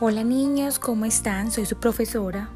Hola niños, ¿cómo están? Soy su profesora